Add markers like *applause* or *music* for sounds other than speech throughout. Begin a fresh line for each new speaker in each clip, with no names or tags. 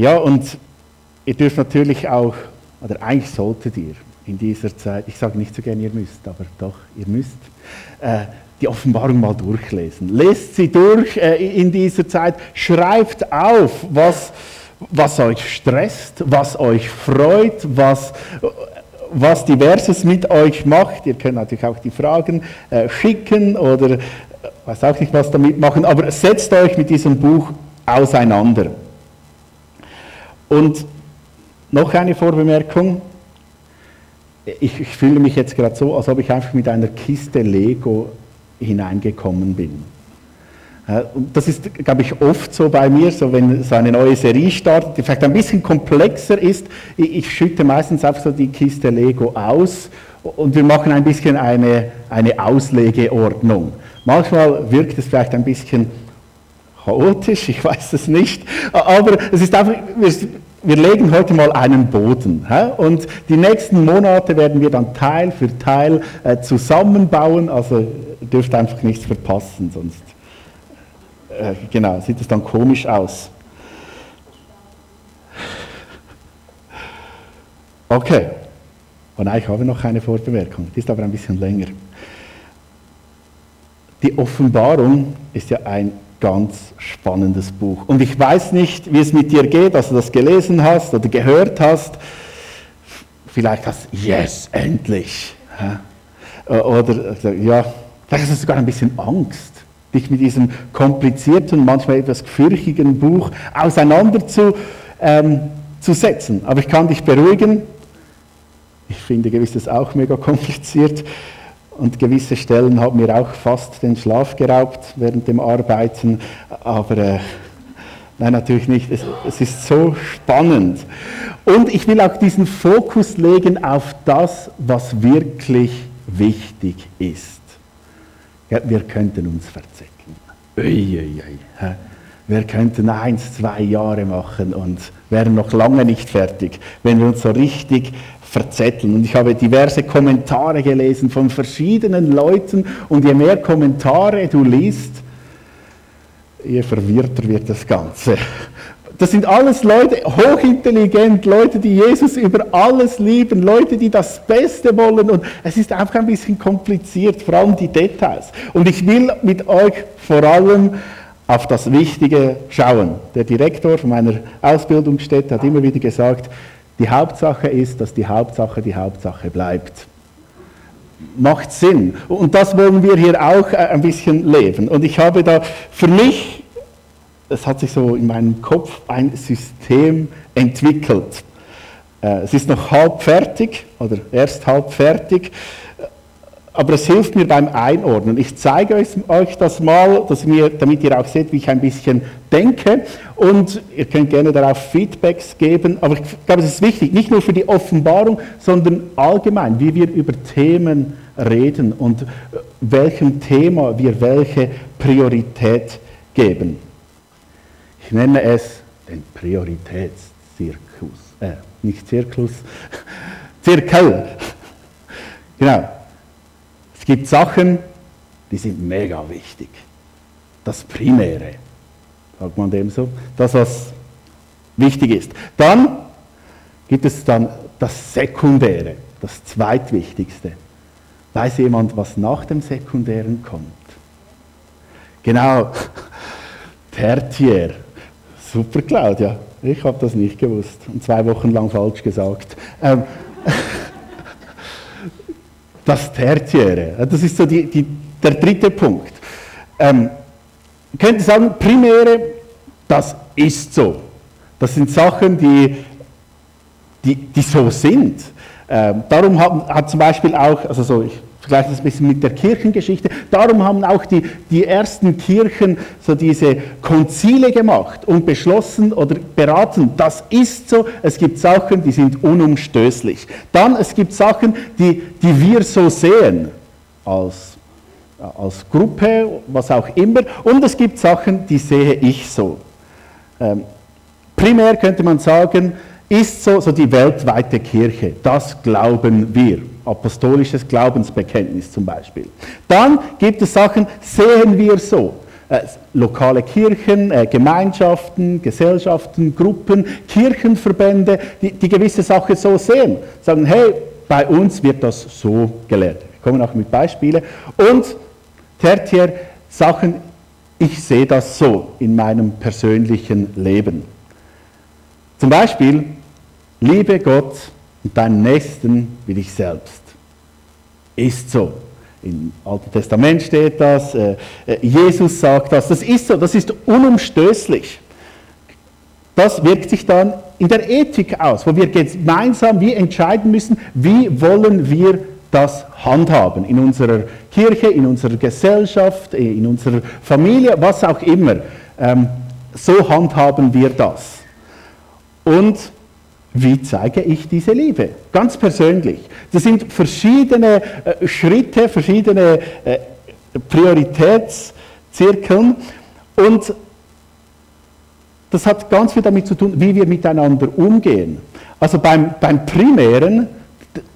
Ja, und ihr dürft natürlich auch, oder eigentlich solltet ihr in dieser Zeit, ich sage nicht so gerne, ihr müsst, aber doch, ihr müsst, äh, die Offenbarung mal durchlesen. Lest sie durch äh, in dieser Zeit, schreibt auf, was, was euch stresst, was euch freut, was, was Diverses mit euch macht. Ihr könnt natürlich auch die Fragen äh, schicken oder äh, weiß auch nicht, was damit machen, aber setzt euch mit diesem Buch auseinander. Und noch eine Vorbemerkung. Ich, ich fühle mich jetzt gerade so, als ob ich einfach mit einer Kiste Lego hineingekommen bin. Das ist, glaube ich, oft so bei mir, so wenn so eine neue Serie startet, die vielleicht ein bisschen komplexer ist. Ich schütte meistens einfach so die Kiste Lego aus und wir machen ein bisschen eine, eine Auslegeordnung. Manchmal wirkt es vielleicht ein bisschen chaotisch, ich weiß es nicht, aber es ist einfach, wir, legen heute mal einen Boden und die nächsten Monate werden wir dann Teil für Teil äh, zusammenbauen, also dürft einfach nichts verpassen, sonst äh, genau, sieht es dann komisch aus. Okay, und ich habe noch eine Vorbemerkung, die ist aber ein bisschen länger. Die Offenbarung ist ja ein ganz spannendes Buch. Und ich weiß nicht, wie es mit dir geht, dass du das gelesen hast oder gehört hast. Vielleicht hast du, yes, endlich. Oder ja, vielleicht hast du sogar ein bisschen Angst dich mit diesem komplizierten, manchmal etwas gefürchigen Buch auseinanderzusetzen. Ähm, Aber ich kann dich beruhigen. Ich finde gewisses auch mega kompliziert. Und gewisse Stellen haben mir auch fast den Schlaf geraubt während dem Arbeiten. Aber äh, nein, natürlich nicht. Es, es ist so spannend. Und ich will auch diesen Fokus legen auf das, was wirklich wichtig ist. Ja, wir könnten uns verzecken. Uiuiui. Wir könnten eins, zwei Jahre machen und wären noch lange nicht fertig, wenn wir uns so richtig verzetteln. Und ich habe diverse Kommentare gelesen von verschiedenen Leuten und je mehr Kommentare du liest, je verwirrter wird das Ganze. Das sind alles Leute, hochintelligent, Leute, die Jesus über alles lieben, Leute, die das Beste wollen. Und es ist einfach ein bisschen kompliziert, vor allem die Details. Und ich will mit euch vor allem auf das Wichtige schauen. Der Direktor von meiner Ausbildungsstätte hat immer wieder gesagt, die Hauptsache ist, dass die Hauptsache die Hauptsache bleibt. Macht Sinn. Und das wollen wir hier auch ein bisschen leben. Und ich habe da für mich es hat sich so in meinem Kopf ein System entwickelt. Äh, es ist noch halb fertig oder erst halb fertig, aber es hilft mir beim Einordnen. Ich zeige euch das mal, dass mir, damit ihr auch seht, wie ich ein bisschen denke. Und ihr könnt gerne darauf Feedbacks geben. Aber ich glaube, es ist wichtig, nicht nur für die Offenbarung, sondern allgemein, wie wir über Themen reden und welchem Thema wir welche Priorität geben. Ich nenne es den Prioritätszirkus. Äh, nicht Zirkus, *laughs* Zirkel. genau. Gibt Sachen, die sind mega wichtig. Das Primäre, sagt man dem so, das, was wichtig ist. Dann gibt es dann das Sekundäre, das Zweitwichtigste. Weiß jemand, was nach dem Sekundären kommt? Genau, *laughs* Tertiär. Super, Claudia. Ich habe das nicht gewusst und zwei Wochen lang falsch gesagt. Ähm, *laughs* das Tertiäre, das ist so die, die, der dritte Punkt. Ähm, könnte sagen, Primäre, das ist so. Das sind Sachen, die, die, die so sind. Ähm, darum hat, hat, zum Beispiel auch, also so, ich vergleiche ein bisschen mit der Kirchengeschichte. Darum haben auch die, die ersten Kirchen so diese Konzile gemacht und beschlossen oder beraten, das ist so, es gibt Sachen, die sind unumstößlich. Dann, es gibt Sachen, die, die wir so sehen, als, als Gruppe, was auch immer, und es gibt Sachen, die sehe ich so. Ähm, primär könnte man sagen, ist so, so die weltweite Kirche. Das glauben wir. Apostolisches Glaubensbekenntnis zum Beispiel. Dann gibt es Sachen, sehen wir so. äh, lokale Kirchen, äh, Gemeinschaften, Gesellschaften, Gruppen, Kirchenverbände, die, die gewisse Sache so sehen. Sagen, hey, bei uns wird das so gelehrt. Wir kommen auch mit Beispielen. Und tertiär Sachen, ich sehe das so in meinem persönlichen Leben. Zum Beispiel, liebe Gott und deinen Nächsten wie dich selbst. Ist so. Im Alten Testament steht das, äh, äh, Jesus sagt das, das ist so, das ist unumstößlich. Das wirkt sich dann in der Ethik aus, wo wir gemeinsam wie entscheiden müssen, wie wollen wir das handhaben in unserer Kirche, in unserer Gesellschaft, in unserer Familie, was auch immer. Ähm, so handhaben wir das. Und wie zeige ich diese Liebe? Ganz persönlich. Das sind verschiedene äh, Schritte, verschiedene äh, Prioritätszirkeln und das hat ganz viel damit zu tun, wie wir miteinander umgehen. Also beim, beim Primären,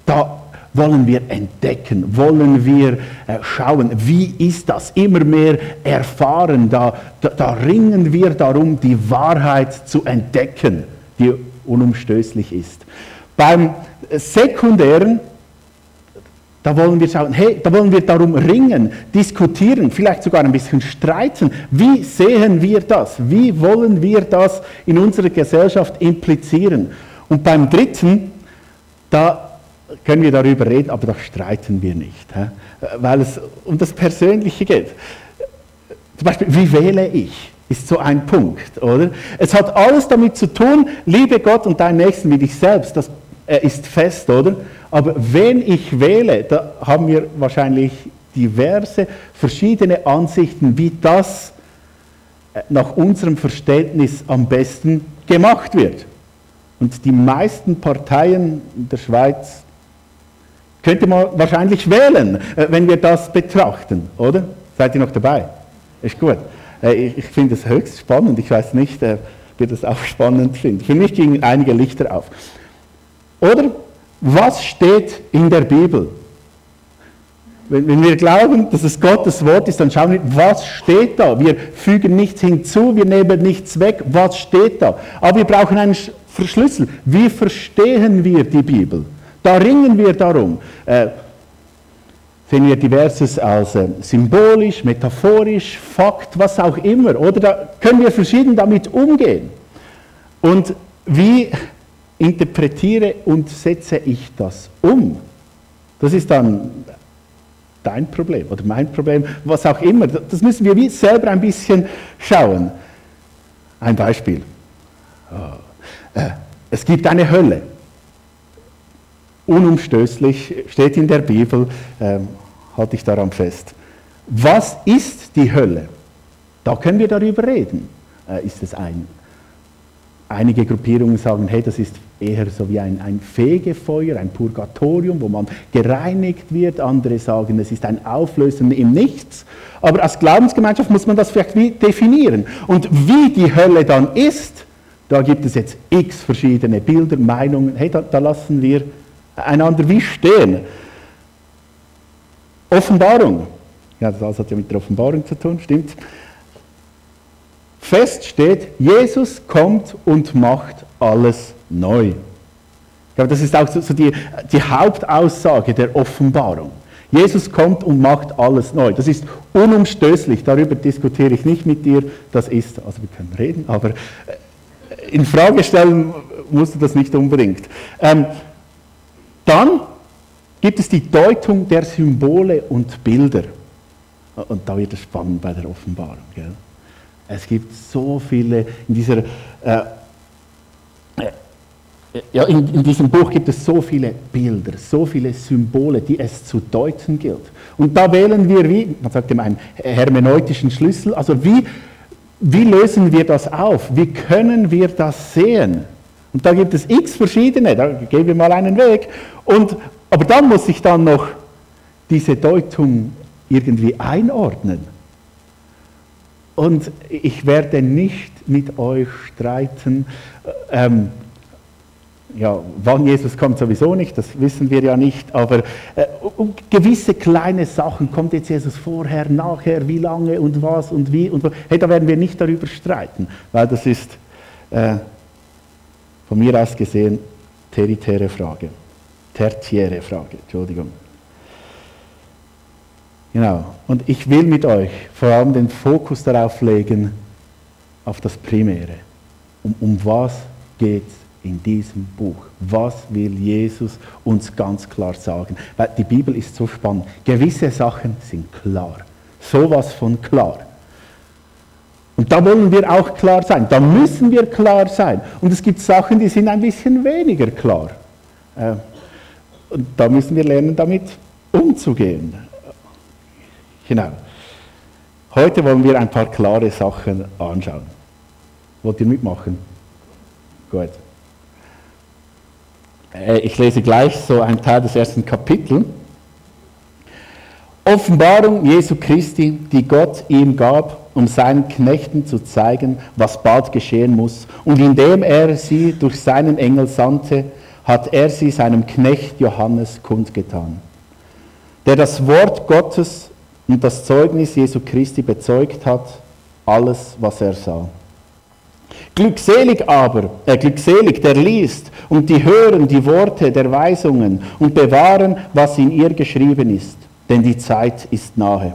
da wollen wir entdecken, wollen wir äh, schauen, wie ist das, immer mehr erfahren, da, da, da ringen wir darum, die Wahrheit zu entdecken, die unumstößlich ist. Beim sekundären, da wollen wir schauen, hey, da wollen wir darum ringen, diskutieren, vielleicht sogar ein bisschen streiten. Wie sehen wir das? Wie wollen wir das in unserer Gesellschaft implizieren? Und beim dritten, da können wir darüber reden, aber da streiten wir nicht, weil es um das Persönliche geht. Zum Beispiel, wie wähle ich? Ist so ein Punkt, oder? Es hat alles damit zu tun, liebe Gott und deinen Nächsten wie dich selbst, das ist fest, oder? Aber wenn ich wähle, da haben wir wahrscheinlich diverse verschiedene Ansichten, wie das äh, nach unserem Verständnis am besten gemacht wird. Und die meisten Parteien in der Schweiz könnte man wahrscheinlich wählen, äh, wenn wir das betrachten, oder? Seid ihr noch dabei? Ist gut. Äh, ich finde es höchst spannend. Ich weiß nicht, ob ihr das auch *laughs* spannend findet. Für mich gingen einige Lichter auf. Oder was steht in der Bibel? Wenn, wir glauben, dass es Gottes Wort ist, dann schauen wir, was steht da? Wir fügen nichts hinzu, wir nehmen nichts weg. Was steht da? Aber wir brauchen einen Verschlüssel. Wie verstehen wir die Bibel? Da ringen wir darum. Äh, sehen wir diverses als äh, symbolisch, metaphorisch, Fakt, was auch immer. Oder da können wir verschieden damit umgehen. Und wie interpretiere und setze ich das um? Das ist dann dein Problem oder mein Problem, was auch immer. Das müssen wir selber ein bisschen schauen. Ein Beispiel. Oh. Äh, es gibt eine Hölle unumstößlich, steht in der Bibel, ähm, halte ich daran fest. Was ist die Hölle? Da können wir darüber reden. Äh, ist es ein? Einige Gruppierungen sagen, hey, das ist eher so wie ein, ein Fegefeuer, ein Purgatorium, wo man gereinigt wird. Andere sagen, es ist ein Auflösen im Nichts. Aber als Glaubensgemeinschaft muss man das vielleicht definieren. Und wie die Hölle dann ist, da gibt es jetzt x verschiedene Bilder, Meinungen. Hey, da, da lassen wir einander wie stehen. Offenbarung. Ja, das hat ja mit der Offenbarung zu tun, stimmt. Fest steht, Jesus kommt und macht alles neu. Ich glaube, das ist auch so die, die Hauptaussage der Offenbarung. Jesus kommt und macht alles neu. Das ist unumstößlich. Darüber diskutiere ich nicht mit dir. Das ist, also wir können reden, aber äh, in Frage stellen musst du das nicht unbedingt. Ähm, dann gibt es die Deutung der Symbole und Bilder. Und da wird es spannend bei der Offenbarung. Gell? Es gibt so viele, in, dieser, äh, äh, ja, in, in, diesem Buch gibt es so viele Bilder, so viele Symbole, die es zu deuten gilt. Und da wählen wir, wie, man sagt immer, einen hermeneutischen Schlüssel, also wie, wie lösen wir das auf? Wie können wir das sehen? Und da gibt es x verschiedene, da gehen wir mal einen Weg. Und, aber dann muss ich dann noch diese Deutung irgendwie einordnen. Und ich werde nicht mit euch streiten, ähm, ja, wann Jesus kommt sowieso nicht, das wissen wir ja nicht, aber äh, um gewisse kleine Sachen, kommt jetzt Jesus vorher, nachher, wie lange und was und wie und wo, hey, da werden wir nicht darüber streiten, weil das ist äh, von mir aus gesehen teritäre Frage, tertiäre Frage, Entschuldigung. Genau, und ich will mit euch vor allem den Fokus darauf legen, auf das Primäre. Um, um was geht es in diesem Buch? Was will Jesus uns ganz klar sagen? Weil die Bibel ist so spannend. Gewisse Sachen sind klar. Sowas von klar. Und da wollen wir auch klar sein. Da müssen wir klar sein. Und es gibt Sachen, die sind ein bisschen weniger klar. Äh, und da müssen wir lernen, damit umzugehen. Genau. Heute wollen wir ein paar klare Sachen anschauen. Wollt ihr mitmachen? Gut. Äh, ich lese gleich so einen Teil des ersten Kapitels. Offenbarung Jesu Christi, die Gott ihm gab, um seinen Knechten zu zeigen, was bald geschehen muss. Und indem er sie durch seinen Engel sandte, hat er sie seinem Knecht Johannes kundgetan, der das Wort Gottes und das Zeugnis Jesu Christi bezeugt hat, alles, was er sah. Glückselig aber, äh, glückselig, der liest und die hören die Worte der Weisungen und bewahren, was in ihr geschrieben ist, denn die Zeit ist nahe.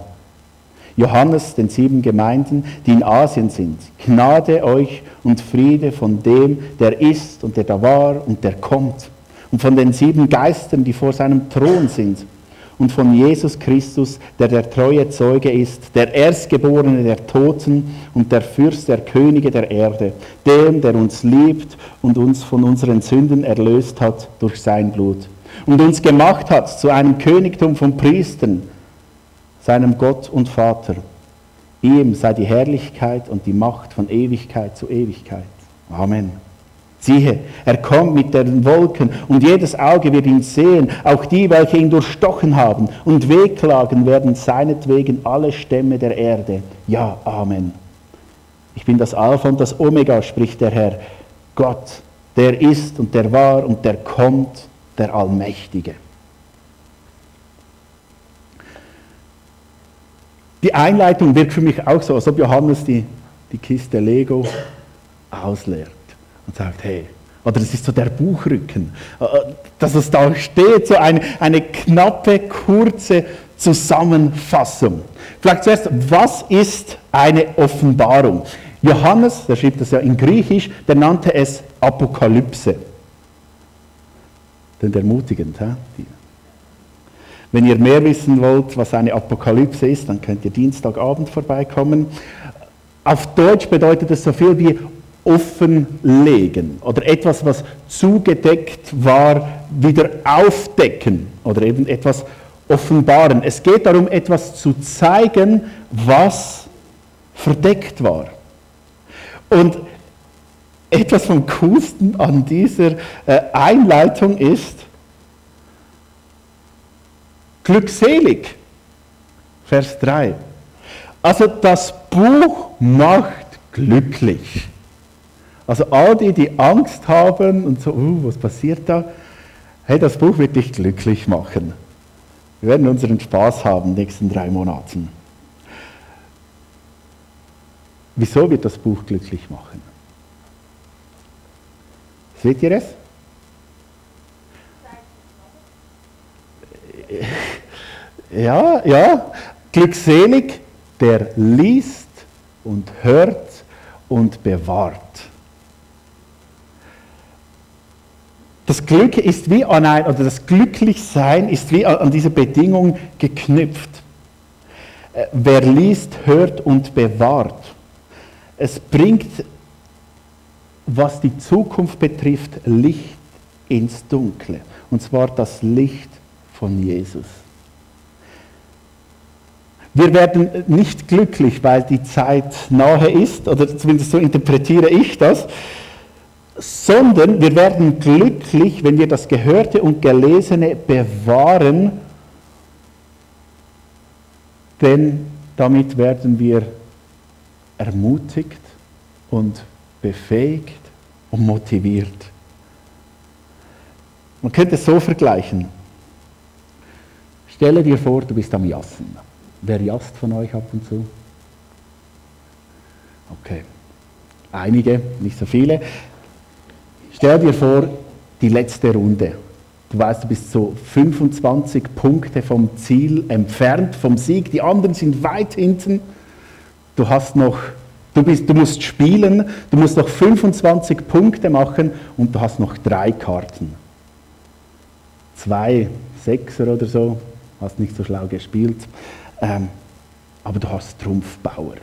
Johannes, den sieben Gemeinden, die in Asien sind, Gnade euch und Friede von dem, der ist und der da war und der kommt, und von den sieben Geistern, die vor seinem Thron sind. Und von Jesus Christus, der der treue Zeuge ist, der Erstgeborene der Toten und der Fürst der Könige der Erde, dem, der uns liebt und uns von unseren Sünden erlöst hat durch sein Blut. Und uns gemacht hat zu einem Königtum von Priestern, seinem Gott und Vater. Ihm sei die Herrlichkeit und die Macht von Ewigkeit zu Ewigkeit. Amen. Siehe, er kommt mit den Wolken und jedes Auge wird ihn sehen, auch die, welche ihn durchstochen haben, und wehklagen werden seinetwegen alle Stämme der Erde. Ja, Amen. Ich bin das Alpha und das Omega, spricht der Herr, Gott, der ist und der war und der kommt, der Allmächtige. Die Einleitung wirkt für mich auch so, als ob Johannes die, die Kiste Lego ausleert und sagt, hey, oder es ist so der Buchrücken, äh, dass es da steht, so eine, eine knappe, kurze Zusammenfassung. Vielleicht zuerst, was ist eine Offenbarung? Johannes, der schrieb das ja in Griechisch, der nannte es Apokalypse. Denn ermutigend. He? Wenn ihr mehr wissen wollt, was eine Apokalypse ist, dann könnt ihr Dienstagabend vorbeikommen. Auf Deutsch bedeutet es so viel wie offenlegen oder etwas, was zugedeckt war, wieder aufdecken oder eben etwas offenbaren. Es geht darum, etwas zu zeigen, was verdeckt war. Und etwas vom Coolsten an dieser äh, Einleitung ist, glückselig, Vers 3. Also das Buch macht glücklich. Also all die, die Angst haben und so, uh, was passiert da? Hey, das Buch wird dich glücklich machen. Wir werden unseren Spaß haben in den nächsten drei Monaten. Wieso wird das Buch glücklich machen? Seht ihr es? Ja, ja. Glückselig, der liest und hört und bewahrt. Das Glück ist wie an ein, oder das Glücklichsein ist wie an diese Bedingung geknüpft. Äh, wer liest, hört und bewahrt. Es bringt, was die Zukunft betrifft, Licht ins Dunkle. Und zwar das Licht von Jesus. Wir werden nicht glücklich, weil die Zeit nahe ist, oder zumindest so interpretiere ich das, sondern wir werden glücklich, wenn wir das Gehörte und Gelesene bewahren, denn damit werden wir ermutigt und befähigt und motiviert. Man könnte es so vergleichen. Stelle dir vor, du bist am Jassen. Wer jasst von euch ab und zu? Okay. Einige, nicht so viele. Stell dir vor, die letzte Runde. Du weißt, du bist so 25 Punkte vom Ziel entfernt, vom Sieg. Die anderen sind weit hinten. Du hast noch, du, bist, du musst spielen, du musst noch 25 Punkte machen und du hast noch drei Karten. Zwei Sechser oder so, hast nicht so schlau gespielt. Ähm, aber du hast Trumpfbauer.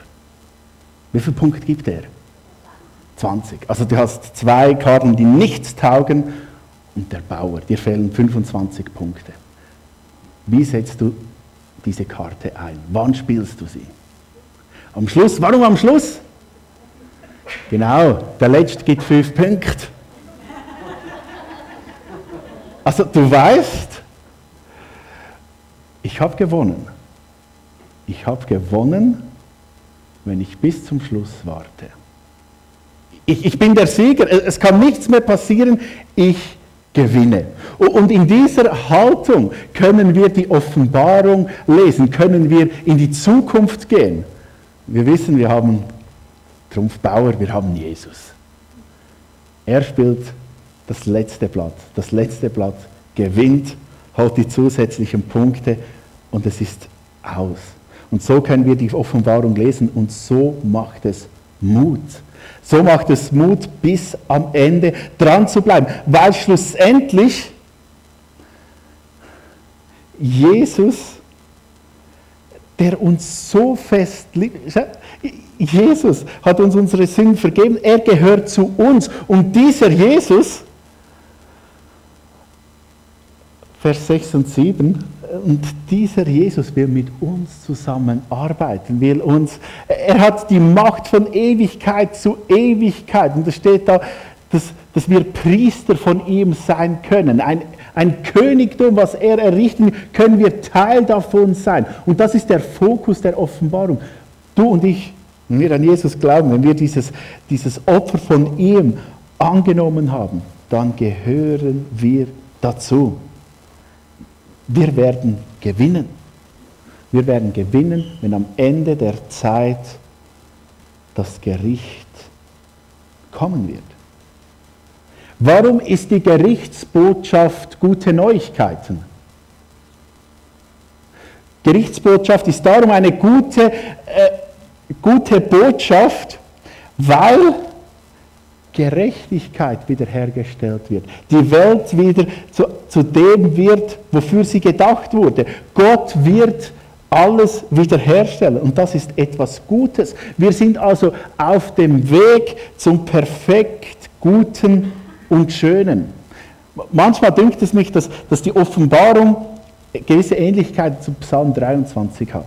Wie viele Punkte gibt er? 20. Also du hast zwei Karten, die nichts taugen und der Bauer. Dir fehlen 25 Punkte. Wie setzt du diese Karte ein? Wann spielst du sie? Am Schluss. Warum am Schluss? Genau, der Letzte gibt fünf Punkte. Also du weißt, ich habe gewonnen. Ich habe gewonnen, wenn ich bis zum Schluss warte. Ich, ich bin der Sieger, es kann nichts mehr passieren, ich gewinne. Und in dieser Haltung können wir die Offenbarung lesen, können wir in die Zukunft gehen. Wir wissen, wir haben Trumpfbauer, wir haben Jesus. Er spielt das letzte Blatt. Das letzte Blatt gewinnt, hat die zusätzlichen Punkte und es ist aus. Und so können wir die Offenbarung lesen und so macht es Mut. So macht es Mut, bis am Ende dran zu bleiben, weil schlussendlich Jesus, der uns so fest liebt, Jesus hat uns unsere Sünden vergeben, er gehört zu uns und dieser Jesus, Vers 6 und 7, und dieser Jesus will mit uns zusammenarbeiten, will uns, er hat die Macht von Ewigkeit zu Ewigkeit. Und da steht da, dass, dass wir Priester von ihm sein können. Ein, ein Königtum, was er errichten, können wir Teil davon sein. Und das ist der Fokus der Offenbarung. Du und ich, wenn wir an Jesus glauben, wenn wir dieses, dieses Opfer von ihm angenommen haben, dann gehören wir dazu. Wir werden gewinnen. Wir werden gewinnen, wenn am Ende der Zeit das Gericht kommen wird. Warum ist die Gerichtsbotschaft gute Neuigkeiten? Gerichtsbotschaft ist darum eine gute, äh, gute Botschaft, weil Gerechtigkeit wiederhergestellt wird. Die Welt wieder zu, zu dem wird, wofür sie gedacht wurde. Gott wird alles wiederherstellen und das ist etwas Gutes. Wir sind also auf dem Weg zum perfekt Guten und Schönen. Manchmal dünkt es mich, dass, dass die Offenbarung gewisse Ähnlichkeit zu Psalm 23 hat.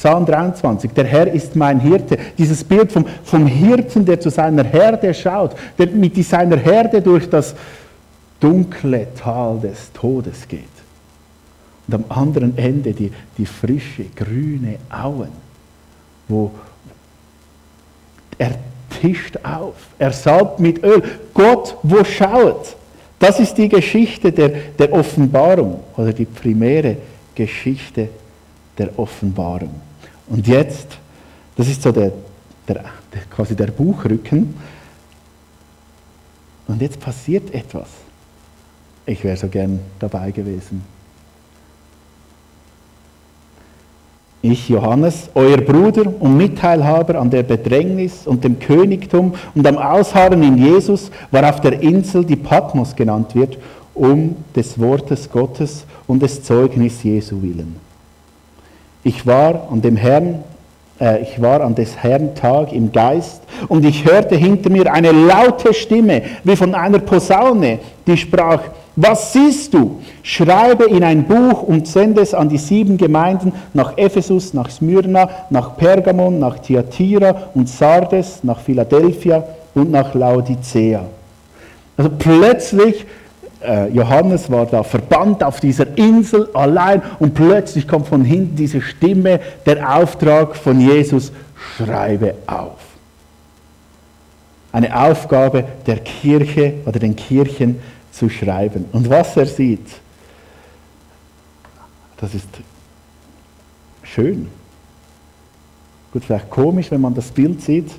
Psalm 23, der Herr ist mein Hirte. Dieses Bild vom, vom Hirten, der zu seiner Herde schaut, der mit seiner Herde durch das dunkle Tal des Todes geht. Und am anderen Ende die, die frische, grüne Auen, wo er tischt auf, er salbt mit Öl. Gott, wo schaut? Das ist die Geschichte der, der Offenbarung oder die primäre Geschichte der Offenbarung. Und jetzt, das ist so der, der, quasi der Buchrücken. Und jetzt passiert etwas. Ich wäre so gern dabei gewesen. Ich, Johannes, euer Bruder und Mitteilhaber an der Bedrängnis und dem Königtum und am Ausharren in Jesus, war auf der Insel, die Patmos genannt wird, um des Wortes Gottes und des Zeugnis Jesu willen. Ich war an dem Herrn, äh, ich war an des Herrn Tag im Geist und ich hörte hinter mir eine laute Stimme, wie von einer Posaune, die sprach, was siehst du? Schreibe in ein Buch und sende es an die sieben Gemeinden nach Ephesus, nach Smyrna, nach Pergamon, nach Thyatira und Sardes, nach Philadelphia und nach Laodicea. Also plötzlich Johannes war da verbannt auf dieser Insel allein und plötzlich kommt von hinten diese Stimme, der Auftrag von Jesus, schreibe auf. Eine Aufgabe der Kirche oder den Kirchen zu schreiben. Und was er sieht, das ist schön. Gut, vielleicht komisch, wenn man das Bild sieht.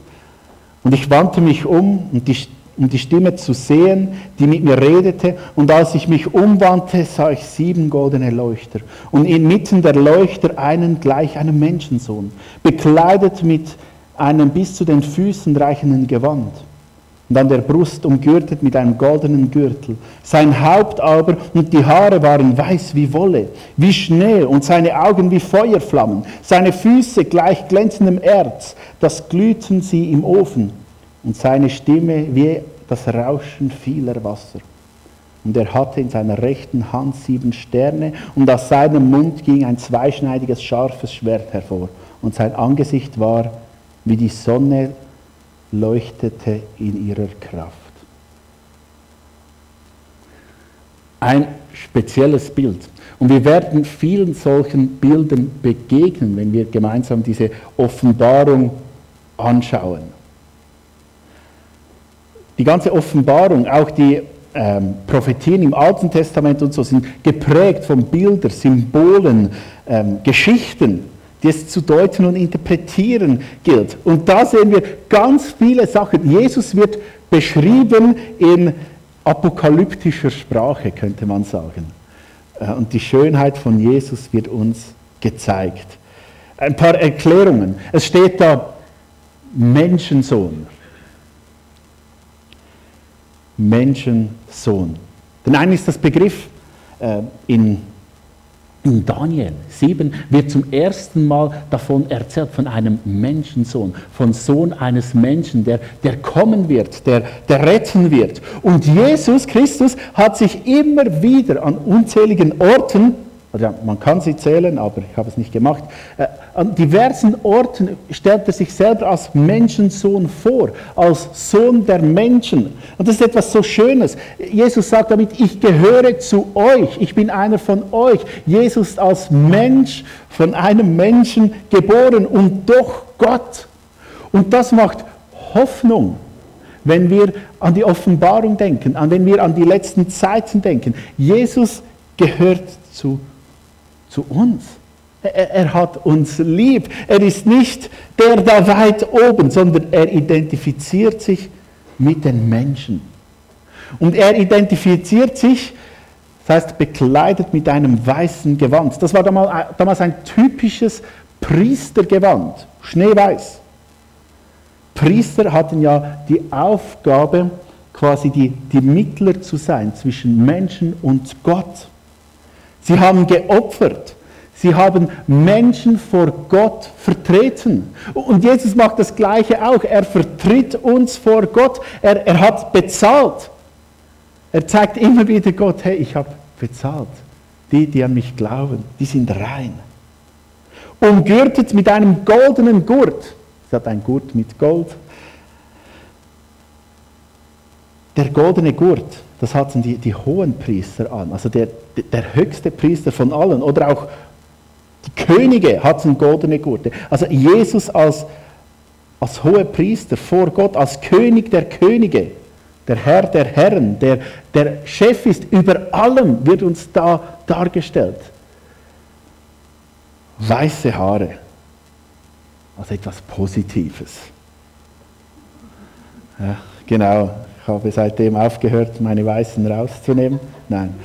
Und ich wandte mich um, um die, um die Stimme zu sehen, die mit mir redete. Und als ich mich umwandte, sah ich sieben goldene Leuchter. Und inmitten der Leuchter einen gleich einem Menschensohn, bekleidet mit einem bis zu den Füßen reichenden Gewand und an der Brust umgürtet mit einem goldenen Gürtel. Sein Haupt aber und die Haare waren weiß wie Wolle, wie Schnee und seine Augen wie Feuerflammen, seine Füße gleich glänzendem Erz, das glühten sie im Ofen und seine Stimme wie das Rauschen vieler Wasser. Und er hatte in seiner rechten Hand sieben Sterne und aus seinem Mund ging ein zweischneidiges, scharfes Schwert hervor und sein Angesicht war wie die Sonne leuchtete in ihrer Kraft. Ein spezielles Bild. Und wir werden vielen solchen Bildern begegnen, wenn wir gemeinsam diese Offenbarung anschauen. Die ganze Offenbarung, auch die ähm, Prophetien im Alten Testament und so, sind geprägt von Bildern, Symbolen, ähm, Geschichten die es zu deuten und interpretieren gilt. Und da sehen wir ganz viele Sachen. Jesus wird beschrieben in apokalyptischer Sprache, könnte man sagen. Äh, und die Schönheit von Jesus wird uns gezeigt. Ein paar Erklärungen. Es steht da Menschensohn. Menschensohn. Denn eigentlich ist das Begriff äh, in in Daniel 7 wird zum ersten Mal davon erzählt, von einem Menschensohn, von Sohn eines Menschen, der, der kommen wird, der, der retten wird. Und Jesus Christus hat sich immer wieder an unzähligen Orten oder man kann sie zählen, aber ich habe es nicht gemacht. Äh, an diversen Orten stellt er sich selber als Menschensohn vor, als Sohn der Menschen. Und das ist etwas so Schönes. Jesus sagt damit, ich gehöre zu euch, ich bin einer von euch. Jesus als Mensch von einem Menschen geboren und doch Gott. Und das macht Hoffnung, wenn wir an die Offenbarung denken, an wenn wir an die letzten Zeiten denken. Jesus gehört zu zu uns. Er, er, hat uns lieb. Er ist nicht der da weit oben, sondern er identifiziert sich mit den Menschen. Und er identifiziert sich, das heißt bekleidet mit einem weißen Gewand. Das war damals ein typisches Priestergewand, schneeweiß. Priester hatten ja die Aufgabe, quasi die, die Mittler zu sein zwischen Menschen und Gott. Sie haben geopfert. Sie haben Menschen vor Gott vertreten. Und Jesus macht das Gleiche auch. Er vertritt uns vor Gott. Er, er hat bezahlt. Er zeigt immer wieder Gott, hey, ich habe bezahlt. Die, die an mich glauben, die sind rein. Umgürtet mit einem goldenen Gurt. Es hat ein Gurt mit Gold. Der goldene Gurt das hatten die, die hohen Priester an, also der, der höchste Priester von allen. Oder auch die Könige hatten goldene Gurte. Also Jesus als, als hoher Priester vor Gott, als König der Könige, der Herr der Herren, der, der Chef ist über allem, wird uns da dargestellt. Weiße Haare, also etwas Positives. Ja, genau, ich habe seitdem aufgehört, meine Weißen rauszunehmen. Nein,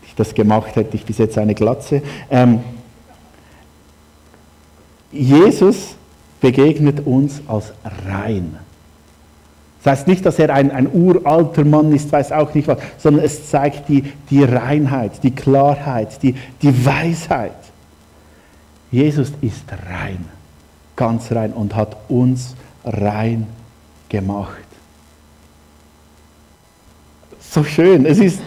Wenn ich das gemacht hätte ich bis jetzt eine Glatze. Ähm, Jesus begegnet uns als rein. Das heißt nicht, dass er ein, ein uralter Mann ist, weiß auch nicht was, sondern es zeigt die, die Reinheit, die Klarheit, die, die Weisheit. Jesus ist rein, ganz rein und hat uns rein gemacht so schön. Es ist,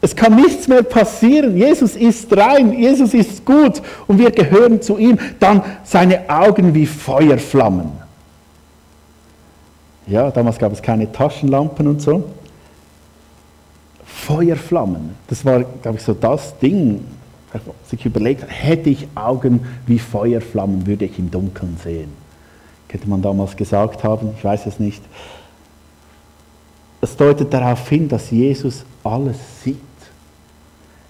es kann nichts mehr passieren. Jesus ist rein, Jesus ist gut und wir gehören zu ihm. Dann seine Augen wie Feuerflammen. Ja, damals gab es keine Taschenlampen und so. Feuerflammen, das war, glaube ich, so das Ding, sich überlegt hätte ich Augen wie Feuerflammen, würde ich im Dunkeln sehen. Könnte man damals gesagt haben, ich weiß es nicht das deutet darauf hin, dass Jesus alles sieht.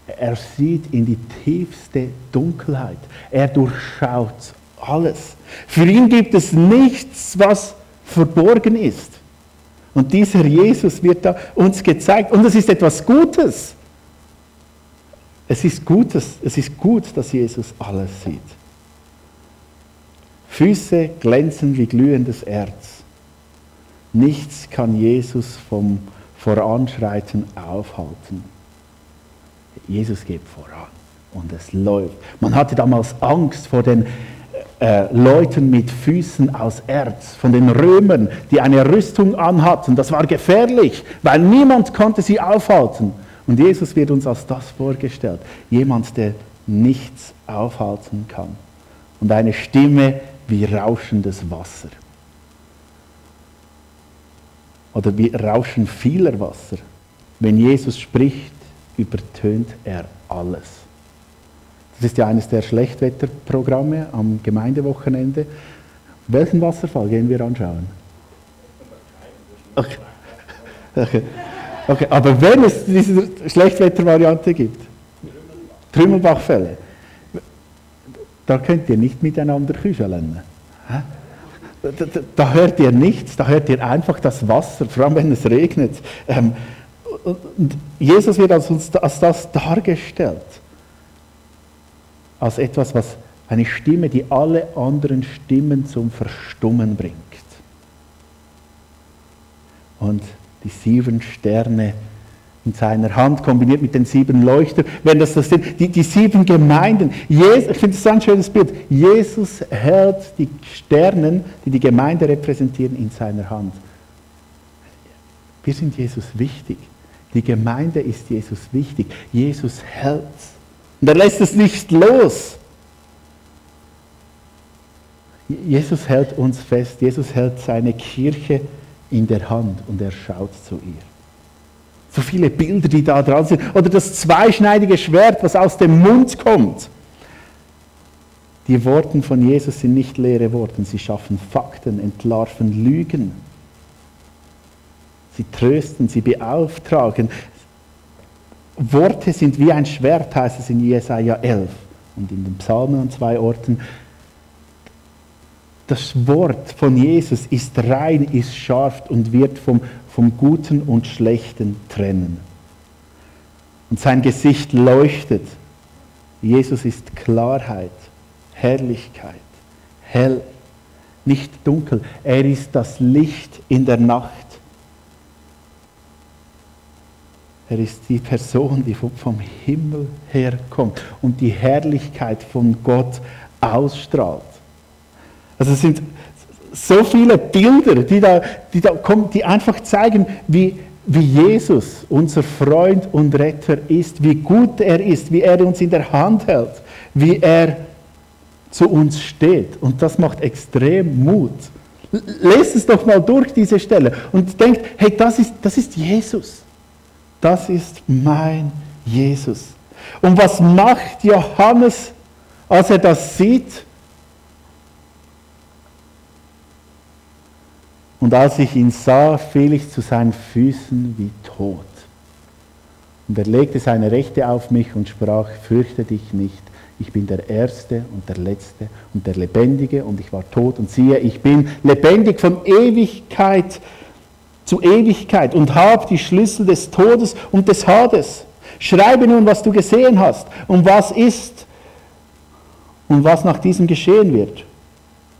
Er sieht in die tiefste Dunkelheit. Er durchschaut alles. Für ihn gibt es nichts, was verborgen ist. Und dieser Jesus wird uns gezeigt. Und es ist etwas Gutes. Es ist, Gutes, es ist gut, dass Jesus alles sieht. Füße glänzen wie glühendes Erz. Nichts kann Jesus vom Voranschreiten aufhalten. Jesus geht voran und es läuft. Man hatte damals Angst vor den äh, Leuten mit Füßen aus Erz, von den Römern, die eine Rüstung anhatten. Das war gefährlich, weil niemand konnte sie aufhalten. Und Jesus wird uns als das vorgestellt. Jemand, der nichts aufhalten kann. Und eine Stimme wie rauschendes Wasser. Oder wie Rauschen vieler Wasser. Wenn Jesus spricht, übertönt er alles. Das ist ja eines der Schlechtwetterprogramme am Gemeindewochenende. Welchen Wasserfall gehen wir anschauen? Okay. Okay. okay. Aber wenn es diese Schlechtwettervariante gibt, Trümmelbachfälle, da könnt ihr nicht miteinander küscheln. Da, da, da, hört ihr nichts, da hört ihr einfach das Wasser, vor allem wenn es regnet. Ähm, und Jesus wird als, uns, als das dargestellt. Als etwas, was eine Stimme, die alle anderen Stimmen zum Verstummen bringt. Und die sieben Sterne in seiner Hand, kombiniert mit den sieben Leuchtern, wenn das das sind, die, die sieben Gemeinden. Jesus, ich finde das ein schönes Bild. Jesus hält die Sterne, die die Gemeinde repräsentieren, in seiner Hand. Wir sind Jesus wichtig. Die Gemeinde ist Jesus wichtig. Jesus hält. Und er lässt es nicht los. Jesus hält uns fest. Jesus hält seine Kirche in der Hand und er schaut zu ihr. So viele Bilder, die da dran sind. Oder das zweischneidige Schwert, was aus dem Mund kommt. Die Worte von Jesus sind nicht leere Worte, sie schaffen Fakten, entlarven Lügen. Sie trösten, sie beauftragen. Worte sind wie ein Schwert, heißt es in Jesaja 11 und in den Psalmen an zwei Orten. Das Wort von Jesus ist rein, ist scharf und wird vom, vom Guten und Schlechten trennen. Und sein Gesicht leuchtet. Jesus ist Klarheit, Herrlichkeit, hell, nicht dunkel. Er ist das Licht in der Nacht. Er ist die Person, die vom Himmel herkommt und die Herrlichkeit von Gott ausstrahlt. Also es sind so viele Bilder, die da, die da kommen, die einfach zeigen, wie, wie Jesus, unser Freund und Retter ist, wie gut er ist, wie er uns in der Hand hält, wie er zu uns steht. Und das macht extrem Mut. Lest es doch mal durch diese Stelle und denkt, hey, das ist, das ist Jesus das ist mein Jesus. Und was macht Johannes, als er das sieht? Und als ich ihn sah, fiel ich zu seinen Füßen wie tot. Und er legte seine Rechte auf mich und sprach, fürchte dich nicht, ich bin der Erste und der Letzte und der Lebendige und ich war tot und siehe, ich bin lebendig von Ewigkeit zu Ewigkeit und hab die Schlüssel des Todes und des Hades. Schreibe nun, was du gesehen hast und was ist und was nach diesem geschehen wird.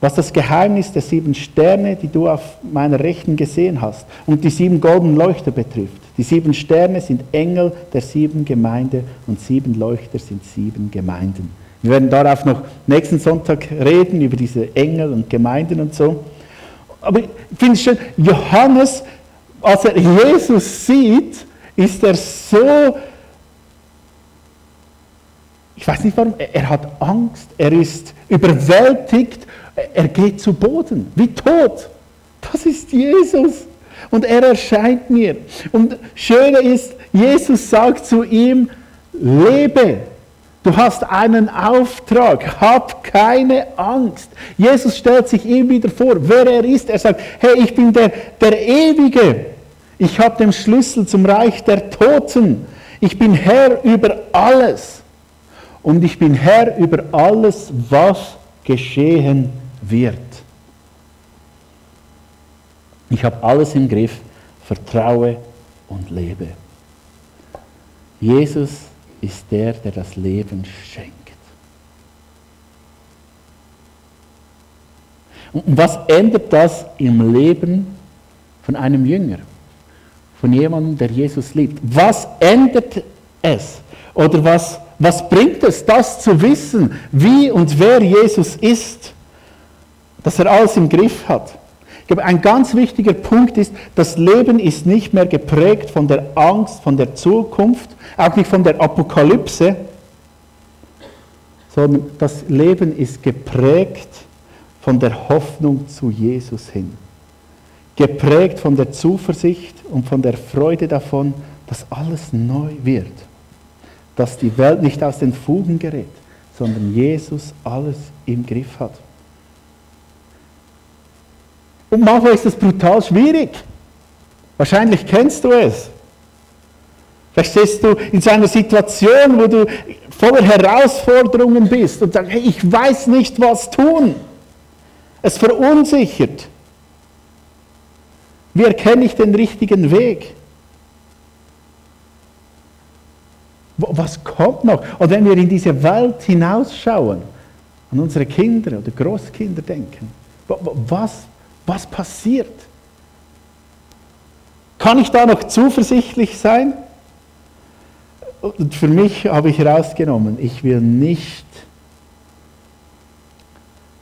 Was das Geheimnis der sieben Sterne, die du auf meiner Rechten gesehen hast, und die sieben goldenen Leuchter betrifft. Die sieben Sterne sind Engel der sieben Gemeinde und sieben Leuchter sind sieben Gemeinden. Wir werden darauf noch nächsten Sonntag reden, über diese Engel und Gemeinden und so. Aber ich finde es schön, Johannes als er Jesus sieht, ist er so, ich weiß nicht warum, er hat Angst, er ist überwältigt, er geht zu Boden, wie tot. Das ist Jesus. Und er erscheint mir. Und Schöne ist, Jesus sagt zu ihm, lebe. Du hast einen Auftrag, hab keine Angst. Jesus stellt sich ihm wieder vor, wer er ist. Er sagt, hey, ich bin der, der Ewige. Ich habe den Schlüssel zum Reich der Toten. Ich bin Herr über alles. Und ich bin Herr über alles, was geschehen wird. Ich habe alles im Griff, vertraue und lebe. Jesus ist der, der das Leben schenkt. Und was ändert das im Leben von einem Jünger? Von jemandem, der Jesus liebt? Was ändert es? Oder was, was bringt es, das zu wissen, wie und wer Jesus ist? Dass er alles im Griff hat. Ich glaube, ein ganz wichtiger Punkt ist, das Leben ist nicht mehr geprägt von der Angst, von der Zukunft, auch nicht von der Apokalypse, sondern das Leben ist geprägt von der Hoffnung zu Jesus hin. Geprägt von der Zuversicht und von der Freude davon, dass alles neu wird. Dass die Welt nicht aus den Fugen gerät, sondern Jesus alles im Griff hat. Und manchmal ist es brutal schwierig. Wahrscheinlich kennst du es. Vielleicht stehst du in so einer Situation, wo du voller Herausforderungen bist und sagst, hey, ich weiß nicht, was tun. Es verunsichert. Wie erkenne ich den richtigen Weg? Was kommt noch? Und wenn wir in diese Welt hinausschauen, an unsere Kinder oder Großkinder denken, was was passiert? Kann ich da noch zuversichtlich sein? Und für mich habe ich herausgenommen, ich will nicht,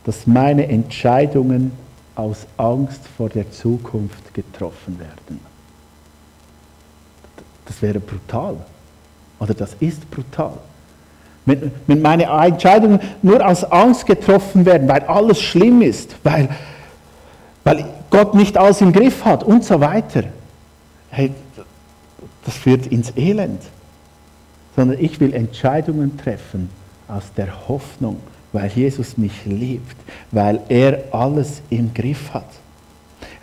dass meine Entscheidungen aus Angst vor der Zukunft getroffen werden. Das wäre brutal. Oder das ist brutal. Wenn, wenn meine Entscheidungen nur aus Angst getroffen werden, weil alles schlimm ist, weil, weil Gott nicht alles im Griff hat und so weiter. Hey, das führt ins Elend. Sondern ich will Entscheidungen treffen aus der Hoffnung, weil Jesus mich liebt, weil er alles im Griff hat.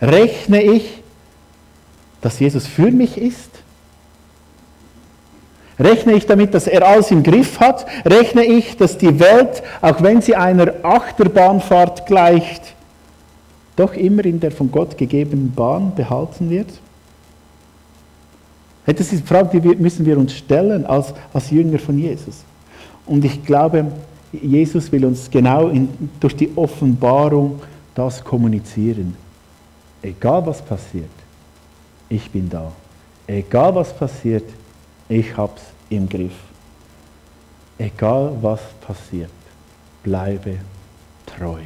Rechne ich, dass Jesus für mich ist? Rechne ich damit, dass er alles im Griff hat? Rechne ich, dass die Welt, auch wenn sie einer Achterbahnfahrt gleicht, doch immer in der von Gott gegebenen Bahn behalten wird? Das ist die Frage, die müssen wir uns stellen als, als Jünger von Jesus. Und ich glaube, Jesus will uns genau in, durch die Offenbarung das kommunizieren. Egal was passiert, ich bin da. Egal was passiert, ich hab's im Griff. Egal was passiert, bleibe treu.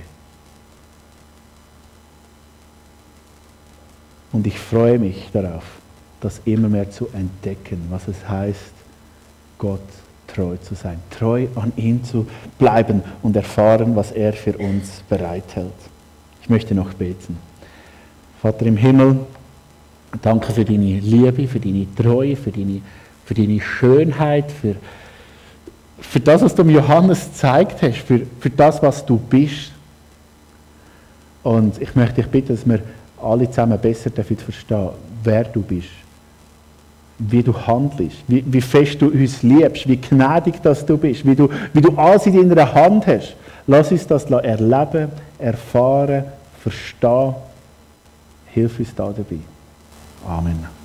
Und ich freue mich darauf, das immer mehr zu entdecken, was es heißt, Gott treu zu sein, treu an ihn zu bleiben und erfahren, was er für uns bereithält. Ich möchte noch beten. Vater im Himmel, danke für deine Liebe, für deine Treue, für deine, für deine Schönheit, für, für das, was du Johannes gezeigt hast, für, für das, was du bist. Und ich möchte dich bitten, dass wir alle zusammen besser dafür verstehen, wer du bist, wie du handelst, wie, wie fest du uns liebst, wie gnädig dass du bist, wie du, wie du alles in deiner Hand hast. Lass uns das erleben, erfahren, verstehen. Hilf uns da dabei. Amen.